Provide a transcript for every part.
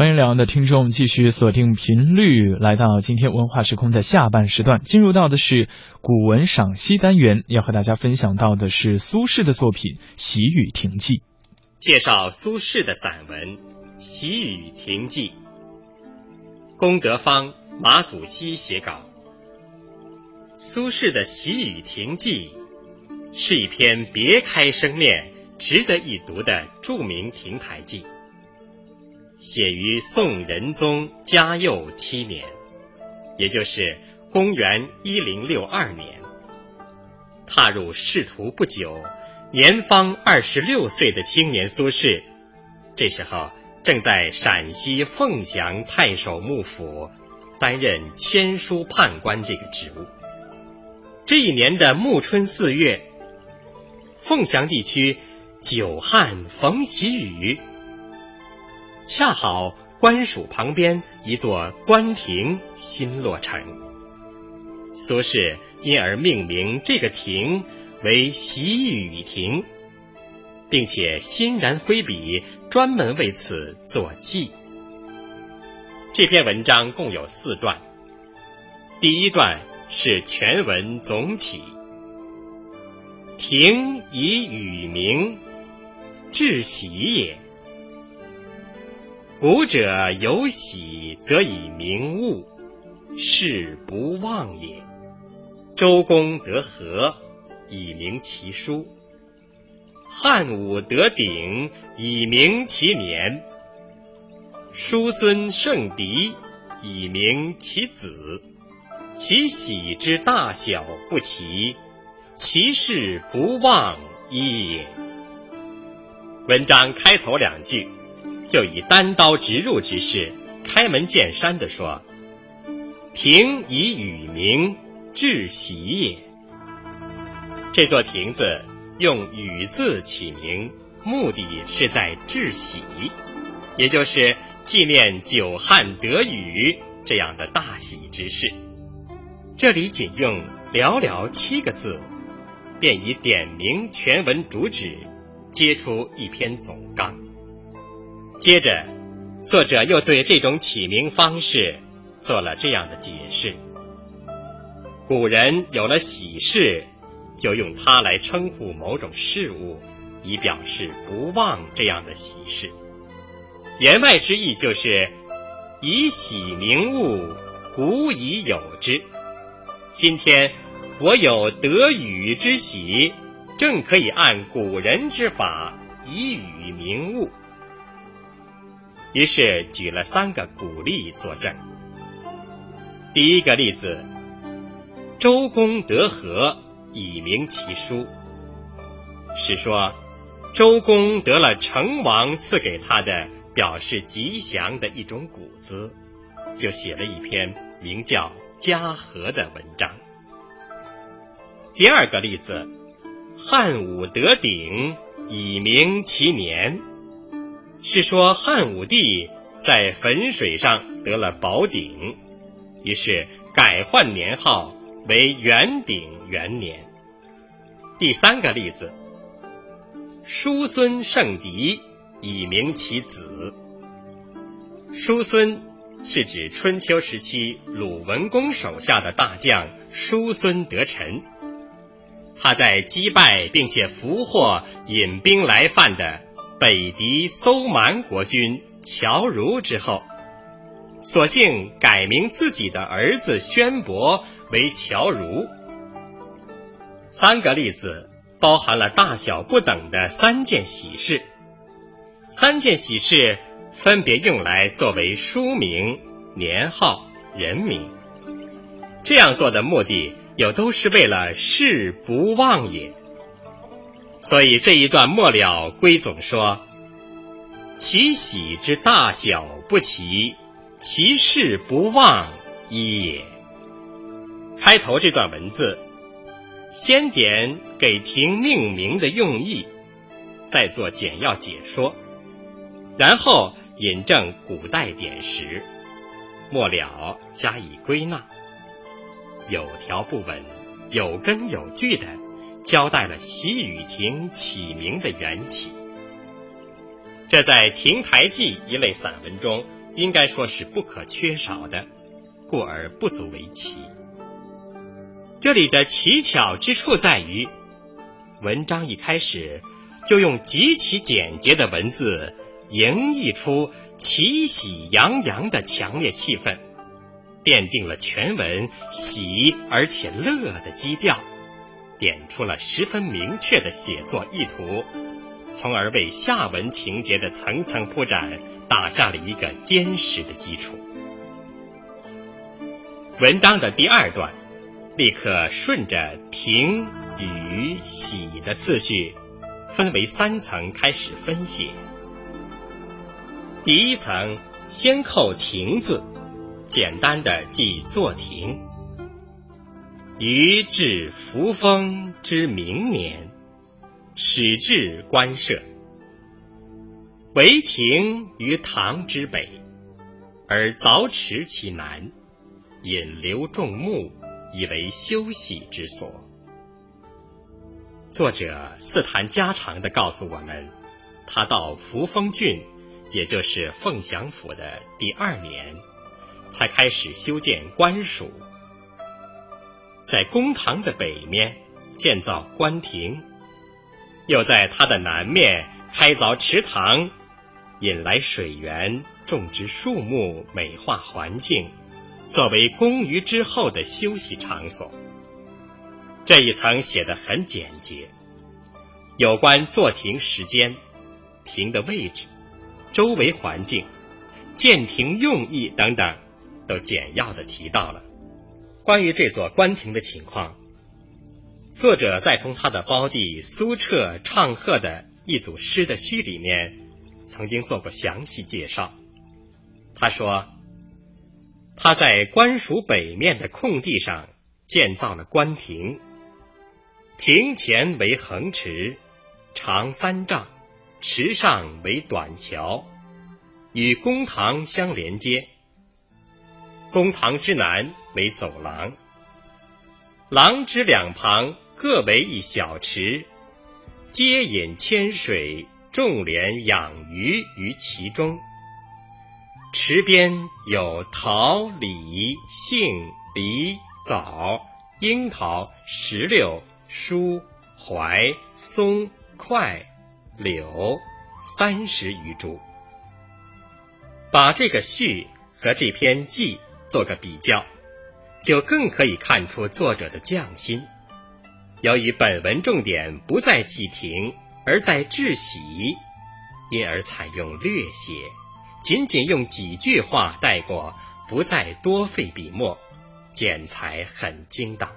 欢迎两岸的听众继续锁定频率，来到今天文化时空的下半时段，进入到的是古文赏析单元，要和大家分享到的是苏轼的作品《喜雨亭记》，介绍苏轼的散文《喜雨亭记》。龚德芳、马祖熹写稿。苏轼的《喜雨亭记》是一篇别开生面、值得一读的著名亭台记。写于宋仁宗嘉佑七年，也就是公元一零六二年。踏入仕途不久，年方二十六岁的青年苏轼，这时候正在陕西凤翔太守幕府担任签书判官这个职务。这一年的暮春四月，凤翔地区久旱逢喜雨。恰好官署旁边一座官亭新落成，苏轼因而命名这个亭为喜雨亭，并且欣然挥笔专门为此作记。这篇文章共有四段，第一段是全文总起，亭以雨名，至喜也。古者有喜，则以明物，事不忘也。周公得和，以明其书；汉武得鼎，以明其年；叔孙胜嫡，以明其子。其喜之大小不齐，其事不忘一也。文章开头两句。就以单刀直入之势，开门见山地说：“亭以雨名，至喜也。”这座亭子用雨字起名，目的是在致喜，也就是纪念久旱得雨这样的大喜之事。这里仅用寥寥七个字，便以点明全文主旨，接出一篇总纲。接着，作者又对这种起名方式做了这样的解释：古人有了喜事，就用它来称呼某种事物，以表示不忘这样的喜事。言外之意就是以喜名物，古已有之。今天我有得雨之喜，正可以按古人之法，以雨名物。于是举了三个古例作证。第一个例子，周公得和，以明其书，是说周公得了成王赐给他的表示吉祥的一种谷子，就写了一篇名叫《嘉禾》的文章。第二个例子，汉武得鼎，以明其年。是说汉武帝在汾水上得了宝鼎，于是改换年号为元鼎元年。第三个例子，叔孙胜嫡，以明其子。叔孙是指春秋时期鲁文公手下的大将叔孙得臣，他在击败并且俘获引兵来犯的。北狄搜蛮国君乔如之后，索性改名自己的儿子宣伯为乔如。三个例子包含了大小不等的三件喜事，三件喜事分别用来作为书名、年号、人名。这样做的目的，又都是为了事不忘也。所以这一段末了归总说：“其喜之大小不齐，其事不忘一也。”开头这段文字，先点给亭命名的用意，再做简要解说，然后引证古代典实，末了加以归纳，有条不紊、有根有据的。交代了喜雨亭起名的缘起，这在亭台记一类散文中应该说是不可缺少的，故而不足为奇。这里的奇巧之处在于，文章一开始就用极其简洁的文字，营溢出喜喜洋洋的强烈气氛，奠定了全文喜而且乐的基调，点出了十分明确的写作意图。从而为下文情节的层层铺展打下了一个坚实的基础。文章的第二段，立刻顺着停、雨、喜的次序，分为三层开始分写。第一层先扣停字，简单的记作停。于至扶风之明年。始至官舍，为亭于堂之北，而凿池其南，引流众目，以为休息之所。作者似谈家常的告诉我们，他到扶风郡，也就是凤翔府的第二年，才开始修建官署，在公堂的北面建造官亭。又在它的南面开凿池塘，引来水源，种植树木，美化环境，作为公余之后的休息场所。这一层写的很简洁，有关坐亭时间、亭的位置、周围环境、建亭用意等等，都简要的提到了。关于这座官亭的情况。作者在同他的胞弟苏澈唱和的一组诗的序里面，曾经做过详细介绍。他说，他在官署北面的空地上建造了官亭，亭前为横池，长三丈，池上为短桥，与公堂相连接。公堂之南为走廊。廊之两旁各为一小池，皆引千水，众莲养鱼于其中。池边有桃、李、杏、梨、枣、樱桃、石榴、疏、槐、松、快、柳三十余株。把这个序和这篇记做个比较。就更可以看出作者的匠心。由于本文重点不在记亭，而在致喜，因而采用略写，仅仅用几句话带过，不再多费笔墨，剪裁很精当。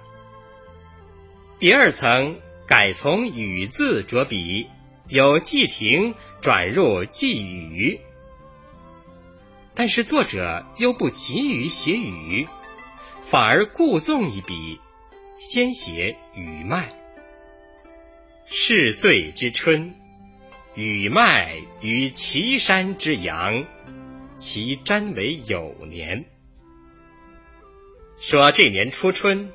第二层改从雨字着笔，由记亭转入记雨，但是作者又不急于写雨。反而故纵一笔，先写雨麦。是岁之春，雨麦于岐山之阳，其占为酉年。说这年初春，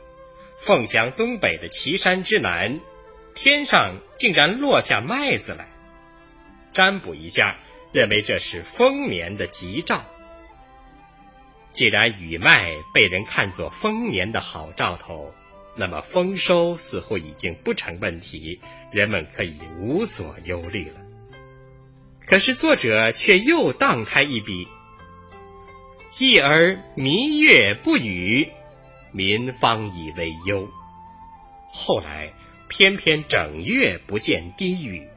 凤翔东北的岐山之南，天上竟然落下麦子来，占卜一下，认为这是丰年的吉兆。既然雨麦被人看作丰年的好兆头，那么丰收似乎已经不成问题，人们可以无所忧虑了。可是作者却又荡开一笔：“继而弥月不雨，民方以为忧。”后来偏偏整月不见滴雨，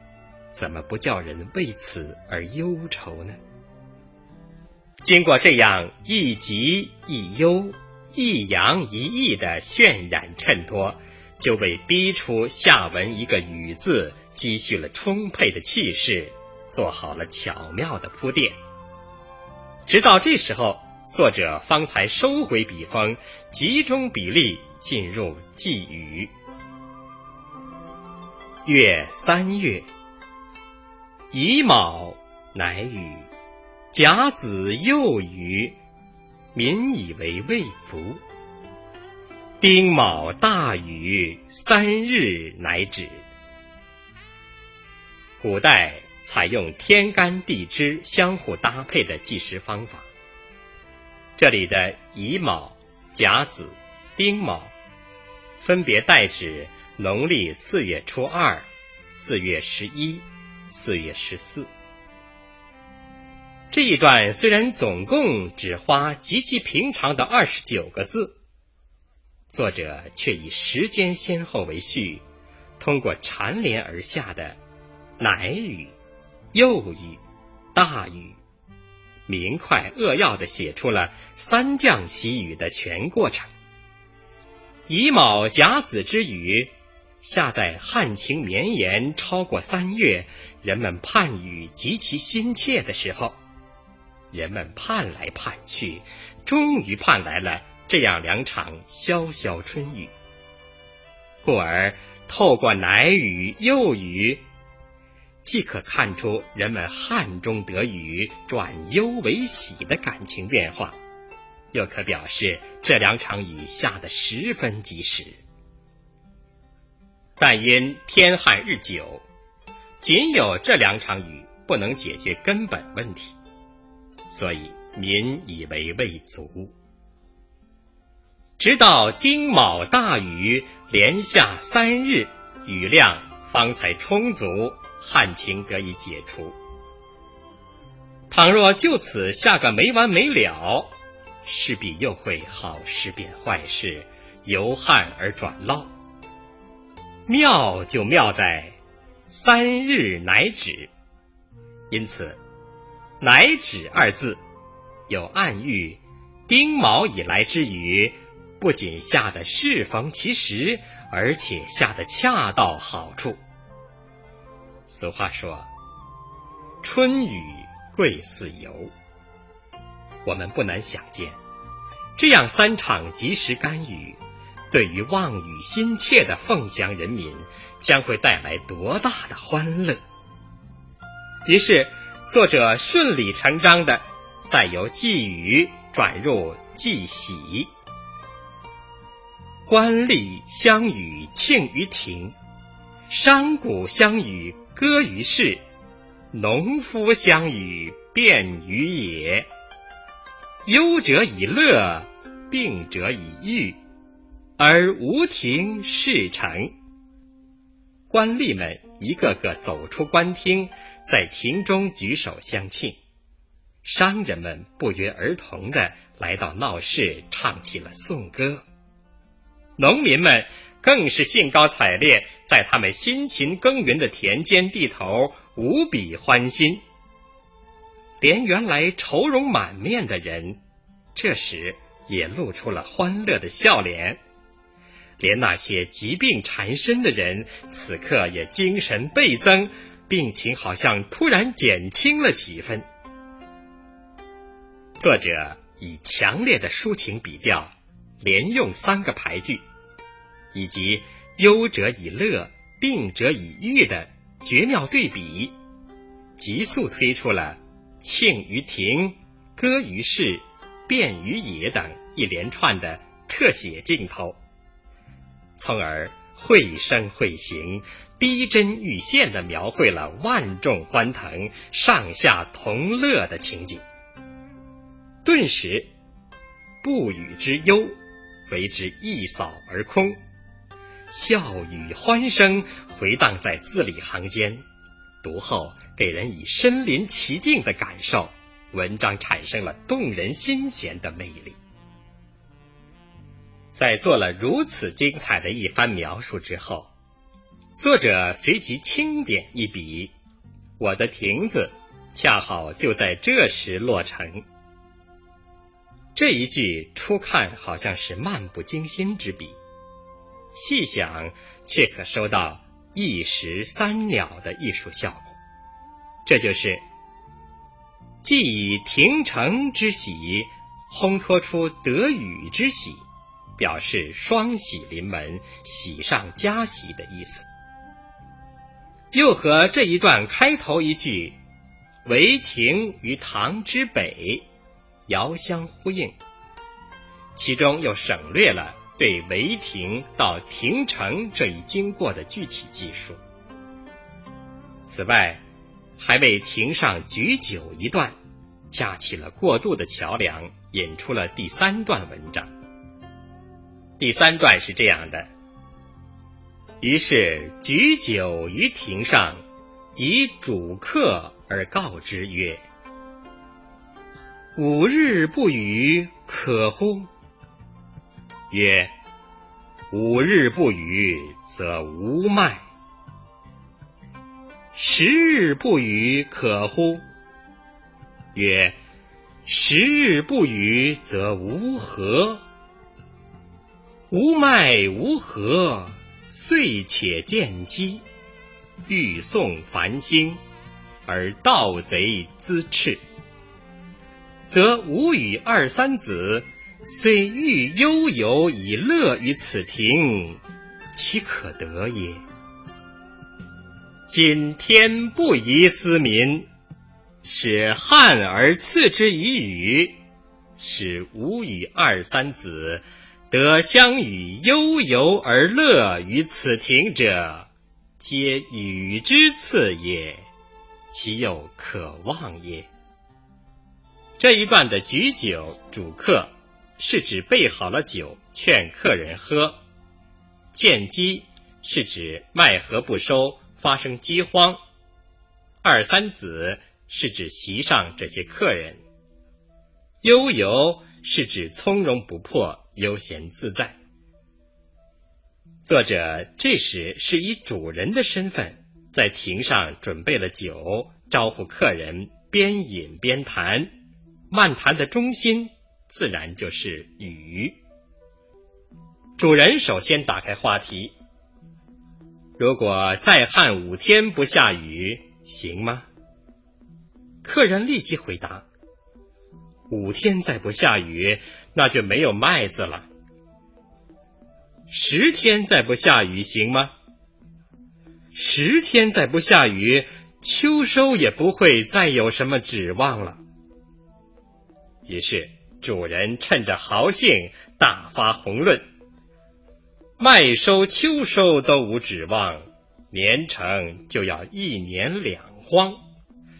怎么不叫人为此而忧愁呢？经过这样一吉一忧、一阳一抑的渲染衬托，就为逼出下文一个“雨”字积蓄了充沛的气势，做好了巧妙的铺垫。直到这时候，作者方才收回笔锋，集中笔力进入寄语。月三月，乙卯，乃雨。甲子又雨，民以为未足。丁卯大雨，三日乃止。古代采用天干地支相互搭配的计时方法，这里的乙卯、甲子、丁卯，分别代指农历四月初二、四月十一、四月十四。这一段虽然总共只花极其平常的二十九个字，作者却以时间先后为序，通过缠连而下的乃语、幼语、大语，明快扼要的写出了三降习雨的全过程。乙卯甲子之雨，下在旱情绵延超过三月，人们盼雨极其心切的时候。人们盼来盼去，终于盼来了这样两场潇潇春雨。故而透过乃语、幼雨，既可看出人们旱中得雨转忧为喜的感情变化，又可表示这两场雨下得十分及时。但因天旱日久，仅有这两场雨不能解决根本问题。所以民以为未足，直到丁卯大雨连下三日，雨量方才充足，旱情得以解除。倘若就此下个没完没了，势必又会好事变坏事，由旱而转涝。妙就妙在三日乃止，因此。乃止二字，有暗喻丁卯以来之雨，不仅下得适逢其时，而且下得恰到好处。俗话说：“春雨贵似油。”我们不难想见，这样三场及时甘雨，对于望雨心切的凤翔人民，将会带来多大的欢乐。于是。作者顺理成章的，再由寄语转入寄喜。官吏相与庆于庭，商贾相与歌于市，农夫相与辩于野。忧者以乐，病者以愈，而无庭事成。官吏们一个个走出官厅。在庭中举手相庆，商人们不约而同的来到闹市，唱起了颂歌。农民们更是兴高采烈，在他们辛勤耕耘的田间地头无比欢欣。连原来愁容满面的人，这时也露出了欢乐的笑脸；连那些疾病缠身的人，此刻也精神倍增。病情好像突然减轻了几分。作者以强烈的抒情笔调，连用三个排句，以及“忧者以乐，病者以愈”的绝妙对比，急速推出了“庆于庭，歌于市，变于野”等一连串的特写镜头，从而绘声绘形。逼真欲现的描绘了万众欢腾、上下同乐的情景，顿时不语之忧为之一扫而空，笑语欢声回荡在字里行间，读后给人以身临其境的感受，文章产生了动人心弦的魅力。在做了如此精彩的一番描述之后。作者随即轻点一笔，我的亭子恰好就在这时落成。这一句初看好像是漫不经心之笔，细想却可收到一石三鸟的艺术效果。这就是既以亭成之喜烘托出得雨之喜，表示双喜临门、喜上加喜的意思。又和这一段开头一句“为亭于堂之北”遥相呼应，其中又省略了对为亭到亭城这一经过的具体记述。此外，还为亭上举酒一段，架起了过渡的桥梁，引出了第三段文章。第三段是这样的：于是举酒于庭上，以主客而告之曰：“五日不雨，可乎？”曰：“五日不雨，则无麦。”十日不雨，可乎？曰：十日不雨，则无禾。无麦无禾，遂且见机，欲送繁星，而盗贼滋赤，则吾与二三子，虽欲悠游以乐于此庭，其可得也？今天不宜思民，使汉而赐之以羽，使吾与二三子得相与悠游而乐于此庭者，皆与之赐也，其有可忘也？这一段的举酒主客，是指备好了酒劝客人喝；见机是指麦禾不收。发生饥荒，二三子是指席上这些客人，悠游是指从容不迫、悠闲自在。作者这时是以主人的身份，在庭上准备了酒，招呼客人边饮边谈。漫谈的中心自然就是雨。主人首先打开话题。如果再旱五天不下雨，行吗？客人立即回答：“五天再不下雨，那就没有麦子了。十天再不下雨，行吗？十天再不下雨，秋收也不会再有什么指望了。”于是主人趁着豪兴，大发宏论。麦收、秋收都无指望，年成就要一年两荒，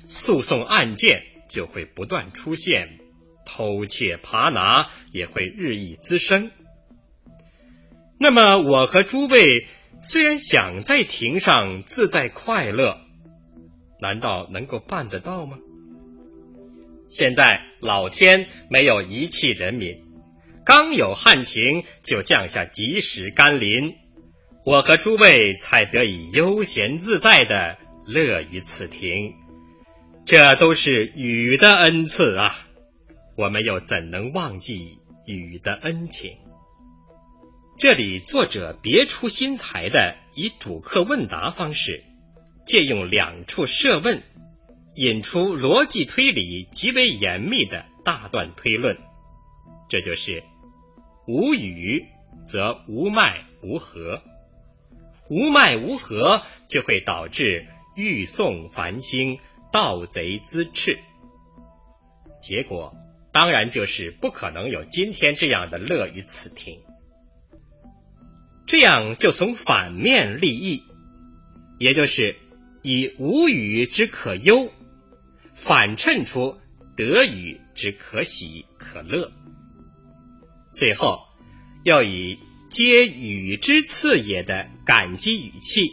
诉讼案件就会不断出现，偷窃扒拿也会日益滋生。那么，我和诸位虽然想在庭上自在快乐，难道能够办得到吗？现在老天没有遗弃人民。刚有旱情，就降下及时甘霖，我和诸位才得以悠闲自在的乐于此庭。这都是雨的恩赐啊！我们又怎能忘记雨的恩情？这里作者别出心裁的以主客问答方式，借用两处设问，引出逻辑推理极为严密的大段推论。这就是。无雨则无麦无禾，无麦无禾就会导致欲送繁星，盗贼滋赤。结果当然就是不可能有今天这样的乐于此庭。这样就从反面立意，也就是以无雨之可忧，反衬出得雨之可喜可乐。最后，要以“皆予之赐也”的感激语气，“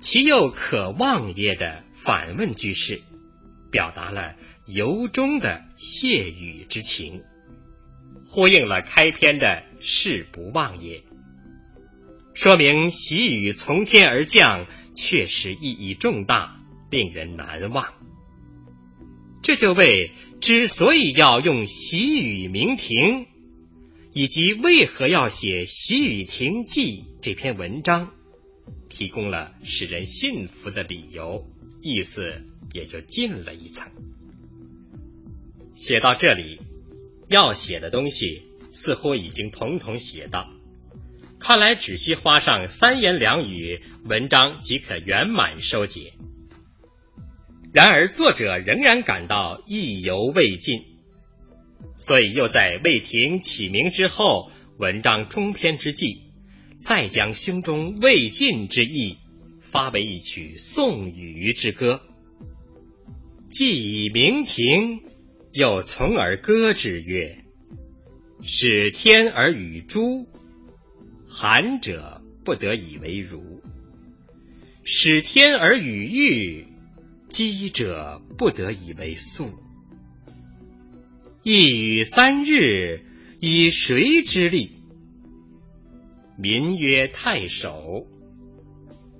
其又可望也”的反问句式，表达了由衷的谢雨之情，呼应了开篇的“事不忘也”，说明喜雨从天而降，确实意义重大，令人难忘。这就为之所以要用喜雨鸣庭。以及为何要写《喜雨亭记》这篇文章，提供了使人信服的理由，意思也就进了一层。写到这里，要写的东西似乎已经统统写到，看来只需花上三言两语，文章即可圆满收结。然而，作者仍然感到意犹未尽。所以，又在魏廷起名之后，文章中篇之际，再将胸中未尽之意发为一曲颂雨之歌。既以明亭，又从而歌之曰：“使天而与诸，寒者不得以为如；使天而与玉，饥者不得以为粟。一雨三日，以谁之力？民曰太守。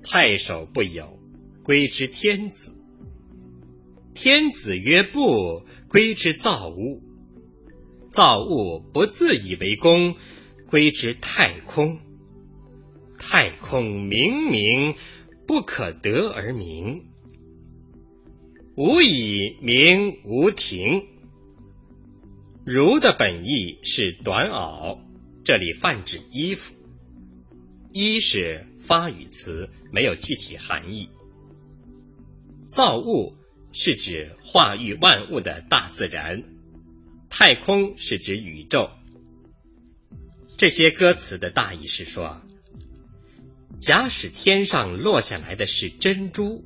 太守不有，归之天子。天子曰不，归之造物。造物不自以为功，归之太空。太空明明，不可得而明。无以明无庭。儒的本意是短袄，这里泛指衣服。衣是发语词，没有具体含义。造物是指化育万物的大自然，太空是指宇宙。这些歌词的大意是说，假使天上落下来的是珍珠，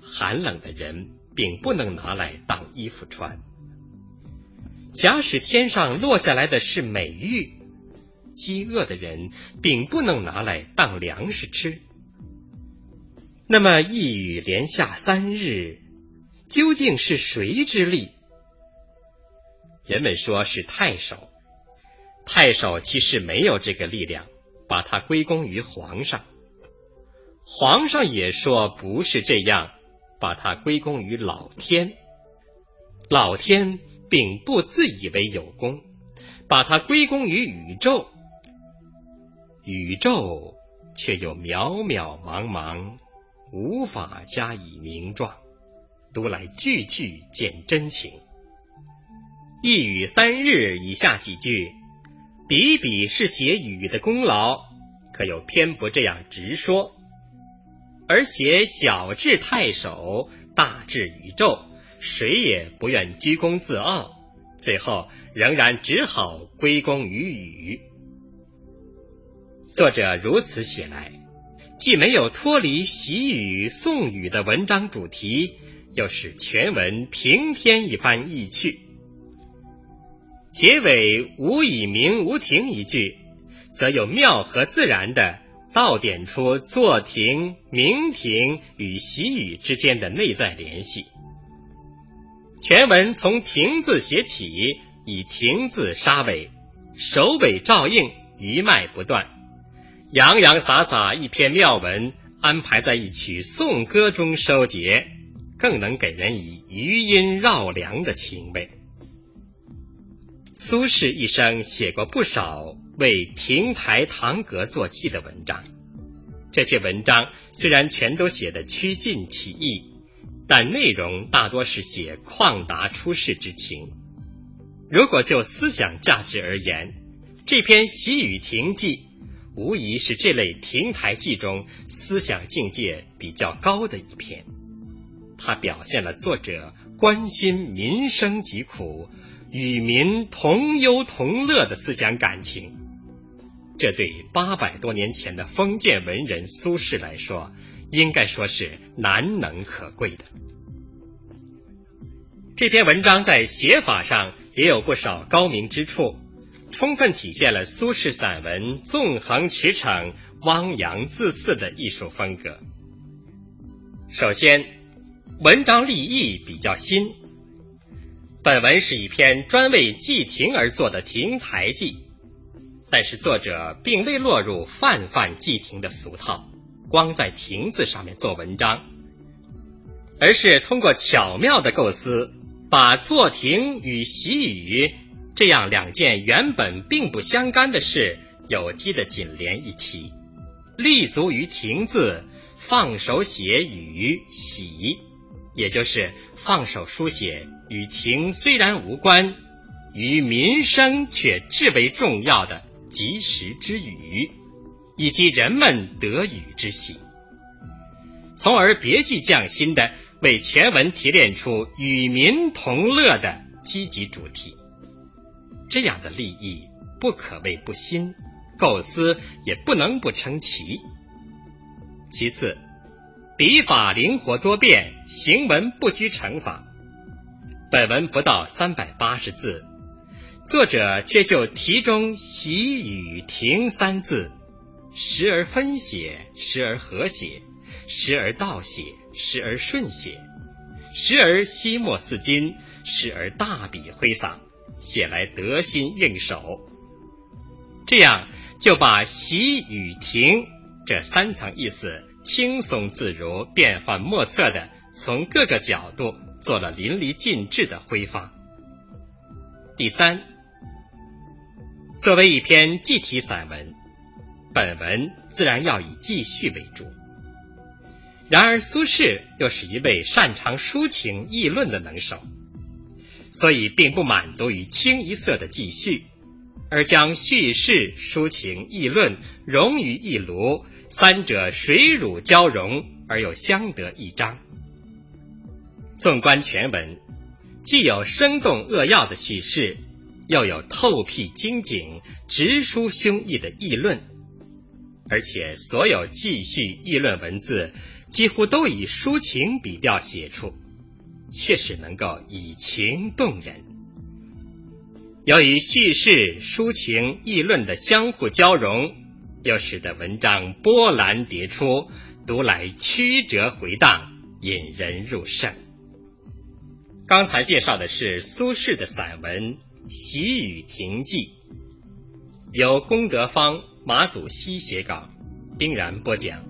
寒冷的人并不能拿来当衣服穿；假使天上落下来的是美玉，饥饿的人并不能拿来当粮食吃。那么一雨连下三日，究竟是谁之力？人们说是太守，太守其实没有这个力量，把它归功于皇上。皇上也说不是这样，把它归功于老天。老天并不自以为有功，把它归功于宇宙。宇宙却又渺渺茫茫，无法加以名状，读来句句见真情。一雨三日以下几句，笔笔是写雨的功劳，可又偏不这样直说，而写小至太守，大至宇宙，谁也不愿居功自傲，最后仍然只好归功于雨。作者如此写来，既没有脱离习语颂语的文章主题，又使全文平添一番意趣。结尾“无以明无庭”一句，则有妙和自然的道点出坐亭、明亭与习语之间的内在联系。全文从“亭”字写起，以“亭”字杀尾，首尾照应，一脉不断。洋洋洒洒一篇妙文，安排在一曲颂歌中收结，更能给人以余音绕梁的情味。苏轼一生写过不少为亭台堂阁作记的文章，这些文章虽然全都写得曲尽其意，但内容大多是写旷达出世之情。如果就思想价值而言，这篇《喜雨亭记》。无疑是这类亭台记中思想境界比较高的一篇，它表现了作者关心民生疾苦、与民同忧同乐的思想感情。这对八百多年前的封建文人苏轼来说，应该说是难能可贵的。这篇文章在写法上也有不少高明之处。充分体现了苏轼散文纵横驰骋、汪洋恣肆的艺术风格。首先，文章立意比较新。本文是一篇专为祭亭而作的亭台记，但是作者并未落入泛泛祭亭的俗套，光在亭子上面做文章，而是通过巧妙的构思，把坐亭与习语。这样两件原本并不相干的事，有机的紧连一起，立足于“亭”字，放手写雨喜，也就是放手书写与“停”虽然无关，与民生却至为重要的及时之语，以及人们得语之喜，从而别具匠心的为全文提炼出与民同乐的积极主题。这样的立意不可谓不新，构思也不能不称奇。其次，笔法灵活多变，行文不拘成法，本文不到三百八十字，作者却就题中“喜与停”三字，时而分写，时而合写，时而倒写，时而顺写，时而惜墨似金，时而大笔挥洒，写来得心应手。这样就把“喜”与“停”这三层意思轻松自如、变幻莫测的从各个角度做了淋漓尽致的挥发。第三，作为一篇记体散文，本文自然要以记叙为主。然而苏轼又是一位擅长抒情议论的能手，所以并不满足于清一色的记叙。而将叙事、抒情、议论融于一炉，三者水乳交融而又相得益彰。纵观全文，既有生动扼要的叙事，又有透辟精警、直抒胸臆的议论，而且所有记叙议论文字几乎都以抒情笔调写出，确实能够以情动人。由于叙事、抒情、议论的相互交融，又使得文章波澜迭出，读来曲折回荡，引人入胜。刚才介绍的是苏轼的散文《喜雨亭记》，由龚德芳、马祖熙写稿，丁然播讲。